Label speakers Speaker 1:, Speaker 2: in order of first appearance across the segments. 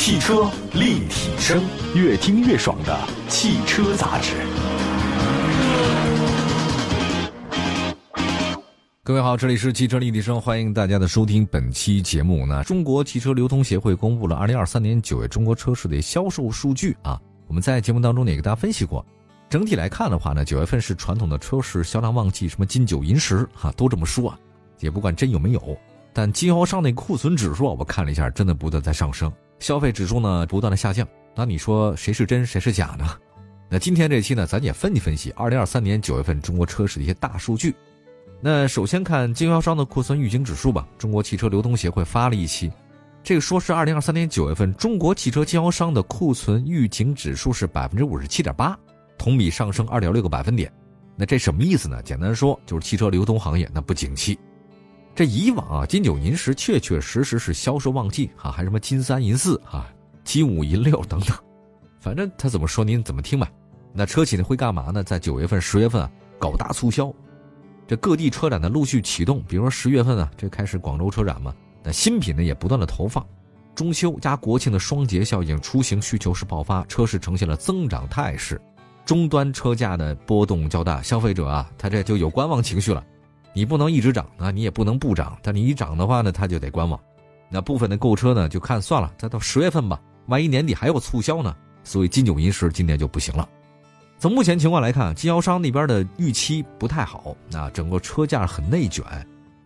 Speaker 1: 汽车立体声，越听越爽的汽车杂志。
Speaker 2: 各位好，这里是汽车立体声，欢迎大家的收听。本期节目那，中国汽车流通协会公布了二零二三年九月中国车市的销售数据啊。我们在节目当中也给大家分析过，整体来看的话呢，九月份是传统的车市销量旺季，什么金九银十哈都这么说，也不管真有没有。但经销商那库存指数我看了一下，真的不断在上升，消费指数呢不断的下降。那你说谁是真谁是假呢？那今天这期呢，咱也分析分析二零二三年九月份中国车市的一些大数据。那首先看经销商的库存预警指数吧。中国汽车流通协会发了一期，这个说是二零二三年九月份中国汽车经销商的库存预警指数是百分之五十七点八，同比上升二点六个百分点。那这什么意思呢？简单说就是汽车流通行业那不景气。这以往啊，金九银十确确实实是销售旺季啊，还什么金三银四啊，金五银六等等，反正他怎么说您怎么听吧。那车企呢会干嘛呢？在九月份、十月份啊搞大促销。这各地车展呢陆续启动，比如说十月份啊，这开始广州车展嘛。那新品呢也不断的投放，中秋加国庆的双节效应，出行需求是爆发，车市呈现了增长态势。终端车价的波动较大，消费者啊他这就有观望情绪了。你不能一直涨啊，你也不能不涨，但你一涨的话呢，他就得观望。那部分的购车呢就看算了，再到十月份吧，万一年底还有促销呢，所以金九银十今年就不行了。从目前情况来看，经销商那边的预期不太好，那整个车价很内卷，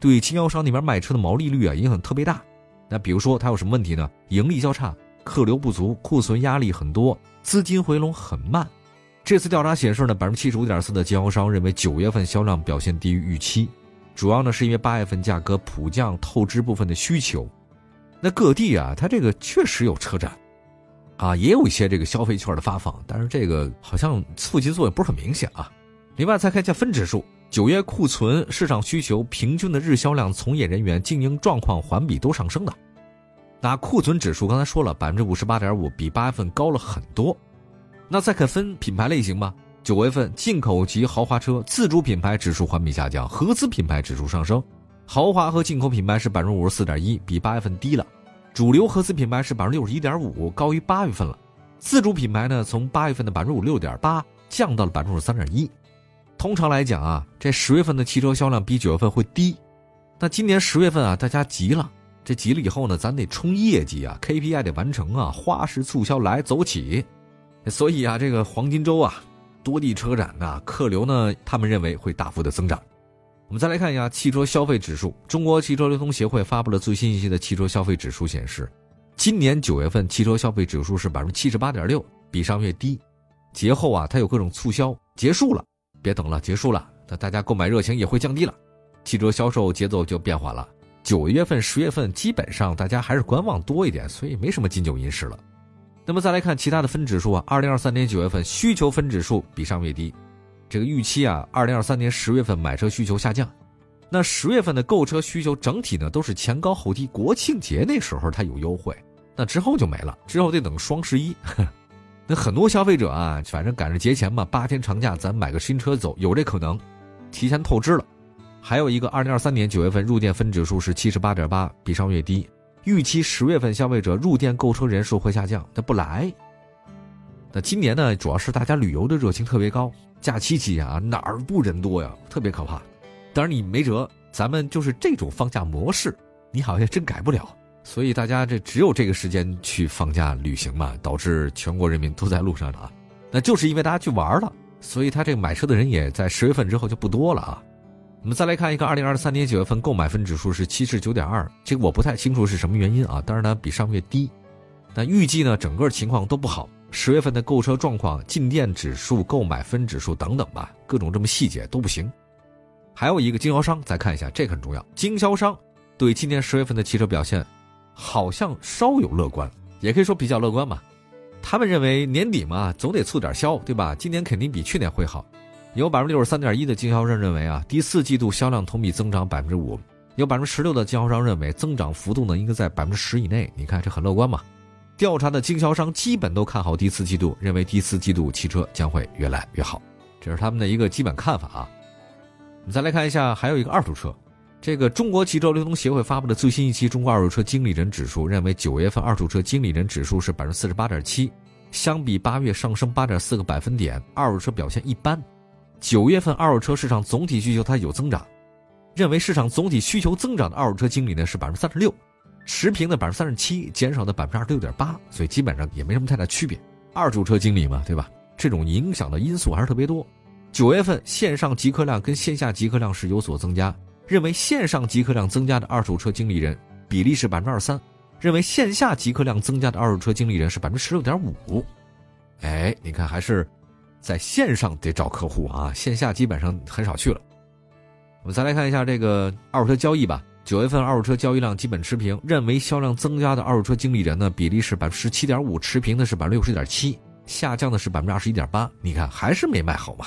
Speaker 2: 对经销商那边卖车的毛利率啊影响特别大。那比如说它有什么问题呢？盈利较差，客流不足，库存压力很多，资金回笼很慢。这次调查显示呢，百分之七十五点四的经销商认为九月份销量表现低于预期，主要呢是因为八月份价格普降透支部分的需求。那各地啊，它这个确实有车展。啊，也有一些这个消费券的发放，但是这个好像促进作用不是很明显啊。另外再看一下分指数，九月库存、市场需求、平均的日销量、从业人员经营状况环比都上升的。那库存指数刚才说了，百分之五十八点五，比八月份高了很多。那再看分品牌类型吧，九月份进口及豪华车自主品牌指数环比下降，合资品牌指数上升。豪华和进口品牌是百分之五十四点一，比八月份低了。主流合资品牌是百分之六十一点五，高于八月份了。自主品牌呢，从八月份的百分之五六点八降到了百分之五十三点一。通常来讲啊，这十月份的汽车销量比九月份会低。那今年十月份啊，大家急了，这急了以后呢，咱得冲业绩啊，KPI 得完成啊，花式促销来走起。所以啊，这个黄金周啊，多地车展呐，客流呢，他们认为会大幅的增长。我们再来看一下汽车消费指数。中国汽车流通协会发布了最新一期的汽车消费指数，显示，今年九月份汽车消费指数是百分之七十八点六，比上月低。节后啊，它有各种促销结束了，别等了，结束了，那大家购买热情也会降低了，汽车销售节奏就变缓了。九月份、十月份基本上大家还是观望多一点，所以没什么金九银十了。那么再来看其他的分指数啊，二零二三年九月份需求分指数比上月低。这个预期啊，二零二三年十月份买车需求下降，那十月份的购车需求整体呢都是前高后低，国庆节那时候它有优惠，那之后就没了，之后得等双十一。那很多消费者啊，反正赶着节前嘛，八天长假咱买个新车走，有这可能，提前透支了。还有一个，二零二三年九月份入店分指数是七十八点八，比上月低，预期十月份消费者入店购车人数会下降，他不来。那今年呢，主要是大家旅游的热情特别高。假期期间啊，哪儿不人多呀？特别可怕。当然你没辙，咱们就是这种放假模式，你好像真改不了。所以大家这只有这个时间去放假旅行嘛，导致全国人民都在路上了啊。那就是因为大家去玩了，所以他这个买车的人也在十月份之后就不多了啊。我们再来看一个，二零二三年九月份购买分指数是七十九点二，这个我不太清楚是什么原因啊，但是呢比上个月低。那预计呢整个情况都不好。十月份的购车状况、进店指数、购买分指数等等吧，各种这么细节都不行。还有一个经销商，再看一下，这很重要。经销商对今年十月份的汽车表现，好像稍有乐观，也可以说比较乐观嘛。他们认为年底嘛，总得促点销，对吧？今年肯定比去年会好。有百分之六十三点一的经销商认为啊，第四季度销量同比增长百分之五。有百分之十六的经销商认为增长幅度呢应该在百分之十以内。你看这很乐观嘛。调查的经销商基本都看好第四季度，认为第四季度汽车将会越来越好，这是他们的一个基本看法啊。我们再来看一下，还有一个二手车，这个中国汽车流通协会发布的最新一期《中国二手车经理人指数》认为，九月份二手车经理人指数是百分之四十八点七，相比八月上升八点四个百分点，二手车表现一般。九月份二手车市场总体需求它有增长，认为市场总体需求增长的二手车经理呢是百分之三十六，持平的百分之三十七，减少的百分之二十六点八，所以基本上也没什么太大区别。二手车经理嘛，对吧？这种影响的因素还是特别多。九月份线上集客量跟线下集客量是有所增加，认为线上集客量增加的二手车经理人比例是百分之二三，认为线下集客量增加的二手车经理人是百分之十六点五。哎，你看还是在线上得找客户啊，线下基本上很少去了。我们再来看一下这个二手车交易吧。九月份二手车交易量基本持平，认为销量增加的二手车经理人呢比例是百分之十七点五，持平的是百分之六十点七。下降的是百分之二十一点八，你看还是没卖好嘛？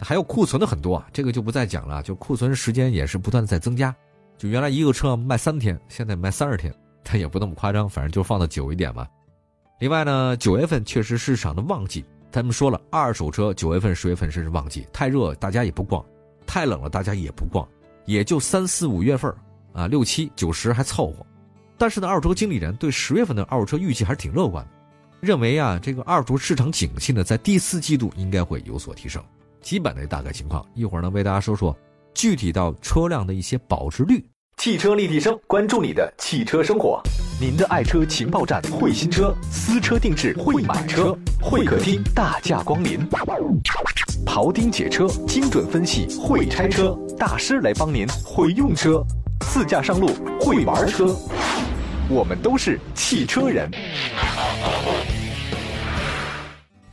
Speaker 2: 还有库存的很多啊，这个就不再讲了。就库存时间也是不断的在增加，就原来一个车卖三天，现在卖三十天，但也不那么夸张，反正就放的久一点嘛。另外呢，九月份确实市场的旺季，他们说了，二手车九月份、十月份是旺季，太热大家也不逛，太冷了大家也不逛，也就三四五月份啊，六七九十还凑合。但是呢，二手车经理人对十月份的二手车预计还是挺乐观的。认为啊，这个二手车市场景气呢，在第四季度应该会有所提升。基本的大概情况，一会儿呢为大家说说具体到车辆的一些保值率。
Speaker 1: 汽车立体声，关注你的汽车生活，您的爱车情报站，会新车，私车定制，会买车，会客厅大驾光临，庖丁解车，精准分析，会拆车大师来帮您会用车，自驾上路会玩车，我们都是汽车人。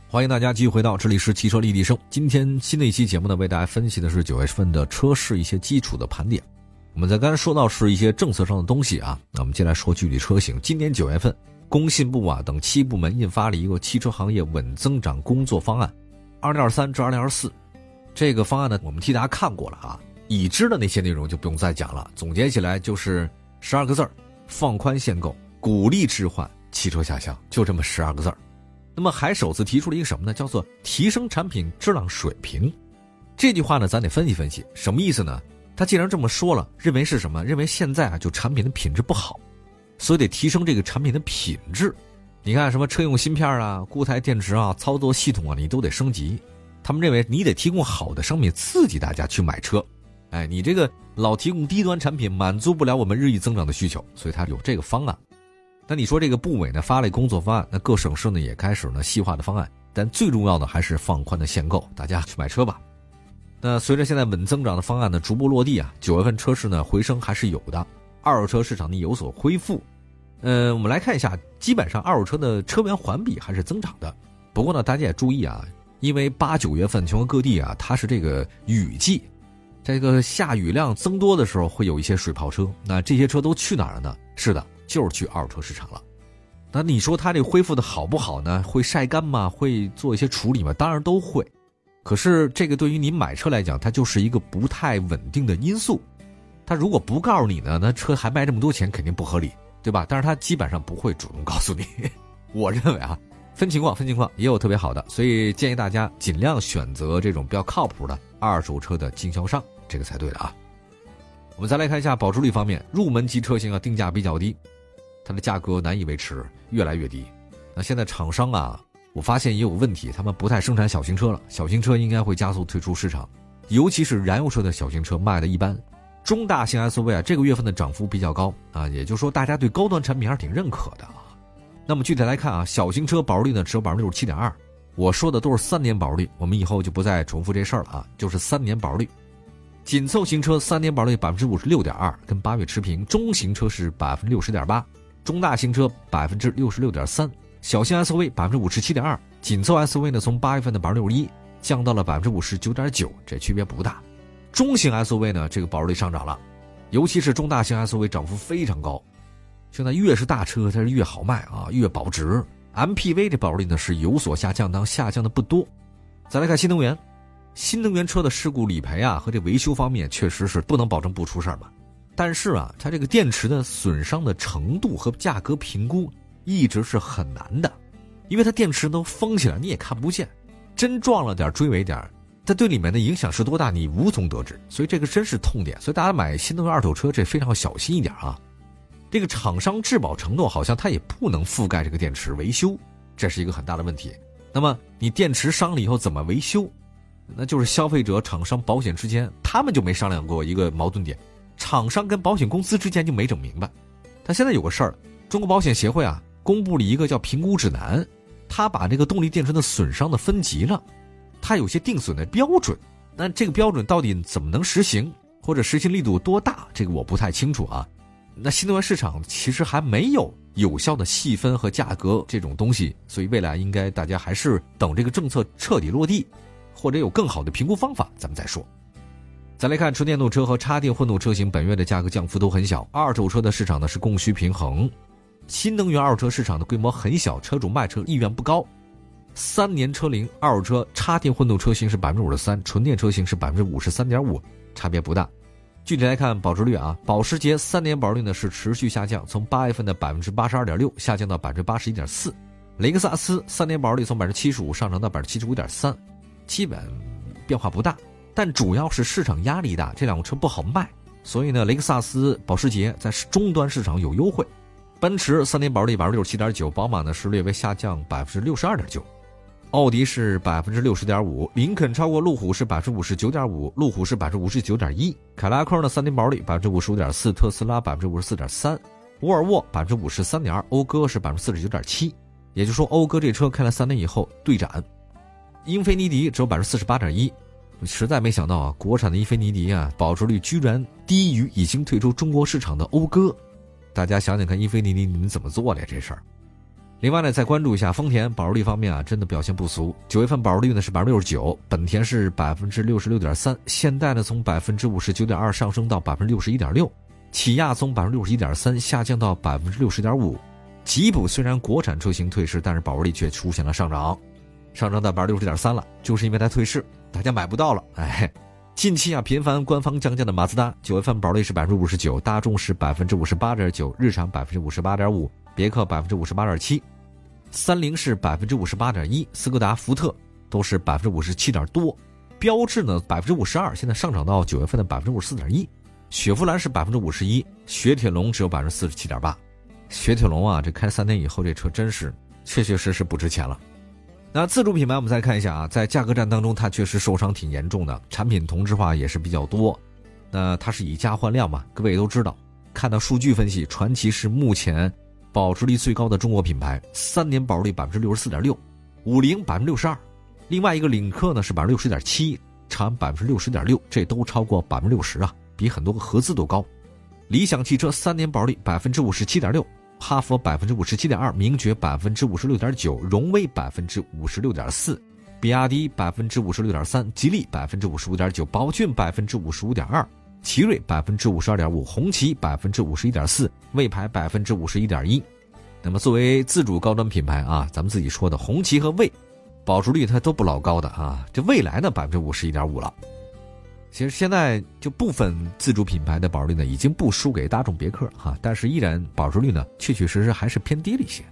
Speaker 2: 欢迎大家继续回到这里是汽车立体声。今天新的一期节目呢，为大家分析的是九月份的车市一些基础的盘点。我们在刚才说到是一些政策上的东西啊，那我们接下来说具体车型。今年九月份，工信部啊等七部门印发了一个汽车行业稳增长工作方案，二零二三至二零二四。这个方案呢，我们替大家看过了啊，已知的那些内容就不用再讲了。总结起来就是十二个字儿：放宽限购，鼓励置换，汽车下乡，就这么十二个字儿。那么还首次提出了一个什么呢？叫做提升产品质量水平。这句话呢，咱得分析分析，什么意思呢？他既然这么说了，认为是什么？认为现在啊，就产品的品质不好，所以得提升这个产品的品质。你看什么车用芯片啊、固态电池啊、操作系统啊，你都得升级。他们认为你得提供好的商品，刺激大家去买车。哎，你这个老提供低端产品，满足不了我们日益增长的需求，所以他有这个方案。那你说这个部委呢发了工作方案，那各省市呢也开始呢细化的方案，但最重要的还是放宽的限购，大家去买车吧。那随着现在稳增长的方案呢逐步落地啊，九月份车市呢回升还是有的，二手车市场呢有所恢复。呃，我们来看一下，基本上二手车的车源环比还是增长的。不过呢，大家也注意啊，因为八九月份全国各地啊它是这个雨季，这个下雨量增多的时候会有一些水泡车，那这些车都去哪儿了呢？是的。就是去二手车市场了，那你说它这恢复的好不好呢？会晒干吗？会做一些处理吗？当然都会。可是这个对于你买车来讲，它就是一个不太稳定的因素。他如果不告诉你呢，那车还卖这么多钱，肯定不合理，对吧？但是他基本上不会主动告诉你。我认为啊，分情况分情况，也有特别好的，所以建议大家尽量选择这种比较靠谱的二手车的经销商，这个才对的啊。我们再来看一下保值率方面，入门级车型啊，定价比较低。它的价格难以维持，越来越低。那现在厂商啊，我发现也有问题，他们不太生产小型车了。小型车应该会加速退出市场，尤其是燃油车的小型车卖的一般。中大型 SUV 啊，这个月份的涨幅比较高啊，也就是说大家对高端产品还是挺认可的啊。那么具体来看啊，小型车保值率呢只有百分之六十七点二，我说的都是三年保值率，我们以后就不再重复这事儿了啊，就是三年保值率。紧凑型车三年保值率百分之五十六点二，跟八月持平。中型车是百分之六十点八。中大型车百分之六十六点三，小型 SUV 百分之五十七点二，紧凑 SUV 呢从八月份的百分之六十一降到了百分之五十九点九，这区别不大。中型 SUV 呢这个保值率上涨了，尤其是中大型 SUV 涨幅非常高。现在越是大车它是越好卖啊，越保值。MPV 的保值率呢是有所下降，但下降的不多。再来看新能源，新能源车的事故理赔啊和这维修方面确实是不能保证不出事儿嘛。但是啊，它这个电池的损伤的程度和价格评估一直是很难的，因为它电池都封起来，你也看不见。真撞了点、追尾点，它对里面的影响是多大，你无从得知。所以这个真是痛点。所以大家买新能源二手车，这非常要小心一点啊。这个厂商质保承诺好像它也不能覆盖这个电池维修，这是一个很大的问题。那么你电池伤了以后怎么维修？那就是消费者、厂商、保险之间，他们就没商量过一个矛盾点，厂商跟保险公司之间就没整明白。他现在有个事儿，中国保险协会啊公布了一个叫评估指南，他把这个动力电池的损伤的分级了，它有些定损的标准。那这个标准到底怎么能实行，或者实行力度多大，这个我不太清楚啊。那新能源市场其实还没有有效的细分和价格这种东西，所以未来应该大家还是等这个政策彻底落地。或者有更好的评估方法，咱们再说。再来看纯电动车和插电混动车型，本月的价格降幅都很小。二手车的市场呢是供需平衡，新能源二手车市场的规模很小，车主卖车意愿不高。三年车龄二手车插电混动车型是百分之五十三，纯电车型是百分之五十三点五，差别不大。具体来看保值率啊，保时捷三年保值率呢是持续下降，从八月份的百分之八十二点六下降到百分之八十一点四。雷克萨斯三年保值率从百分之七十五上涨到百分之七十五点三。基本变化不大，但主要是市场压力大，这两个车不好卖，所以呢，雷克萨斯、保时捷在终端市场有优惠。奔驰三年保值率百分之六十七点九，宝马呢是略微下降百分之六十二点九，奥迪是百分之六十点五，林肯超过路虎是百分之五十九点五，路虎是百分之五十九点一，凯拉克呢三年保值率百分之五十五点四，特斯拉百分之五十四点三，沃尔沃百分之五十三点二，讴歌是百分之四十九点七，也就是说，讴歌这车开了三年以后对斩。英菲尼迪只有百分之四十八点一，实在没想到啊，国产的英菲尼迪啊，保值率居然低于已经退出中国市场的讴歌。大家想想看，英菲尼迪你们怎么做的呀？这事儿。另外呢，再关注一下丰田保值率方面啊，真的表现不俗。九月份保值率呢是百分之六十九，本田是百分之六十六点三，现代呢从百分之五十九点二上升到百分之六十一点六，起亚从百分之六十一点三下降到百分之六十点五，吉普虽然国产车型退市，但是保值率却出现了上涨。上涨到百分之六十点三了，就是因为它退市，大家买不到了。哎，近期啊频繁官方降价的马自达，九月份保率是百分之五十九，大众是百分之五十八点九，日产百分之五十八点五，别克百分之五十八点七，三菱是百分之五十八点一，斯柯达、福特都是百分之五十七点多，标致呢百分之五十二，现在上涨到九月份的百分之五十四点一，雪佛兰是百分之五十一，雪铁龙只有百分之四十七点八，雪铁龙啊这开三年以后这车真是确确实实不值钱了。那自主品牌，我们再看一下啊，在价格战当中，它确实受伤挺严重的，产品同质化也是比较多。那它是以价换量嘛？各位也都知道，看到数据分析，传祺是目前保值率最高的中国品牌，三年保值率百分之六十四点六，五菱百分之六十二，另外一个领克呢是百分之六十点七，长安百分之六十点六，这都超过百分之六十啊，比很多个合资都高。理想汽车三年保值率百分之五十七点六。哈弗百分之五十七点二，名爵百分之五十六点九，荣威百分之五十六点四，比亚迪百分之五十六点三，吉利百分之五十五点九，宝骏百分之五十五点二，奇瑞百分之五十二点五，红旗百分之五十一点四，魏牌百分之五十一点一。那么作为自主高端品牌啊，咱们自己说的红旗和魏，保值率它都不老高的啊，这未来呢百分之五十一点五了。其实现在就部分自主品牌的保值率呢，已经不输给大众、别克哈，但是依然保值率呢，确确实实还是偏低了一些。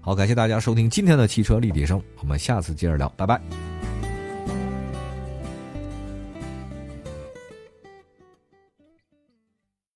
Speaker 2: 好，感谢大家收听今天的汽车立体声，我们下次接着聊，拜拜。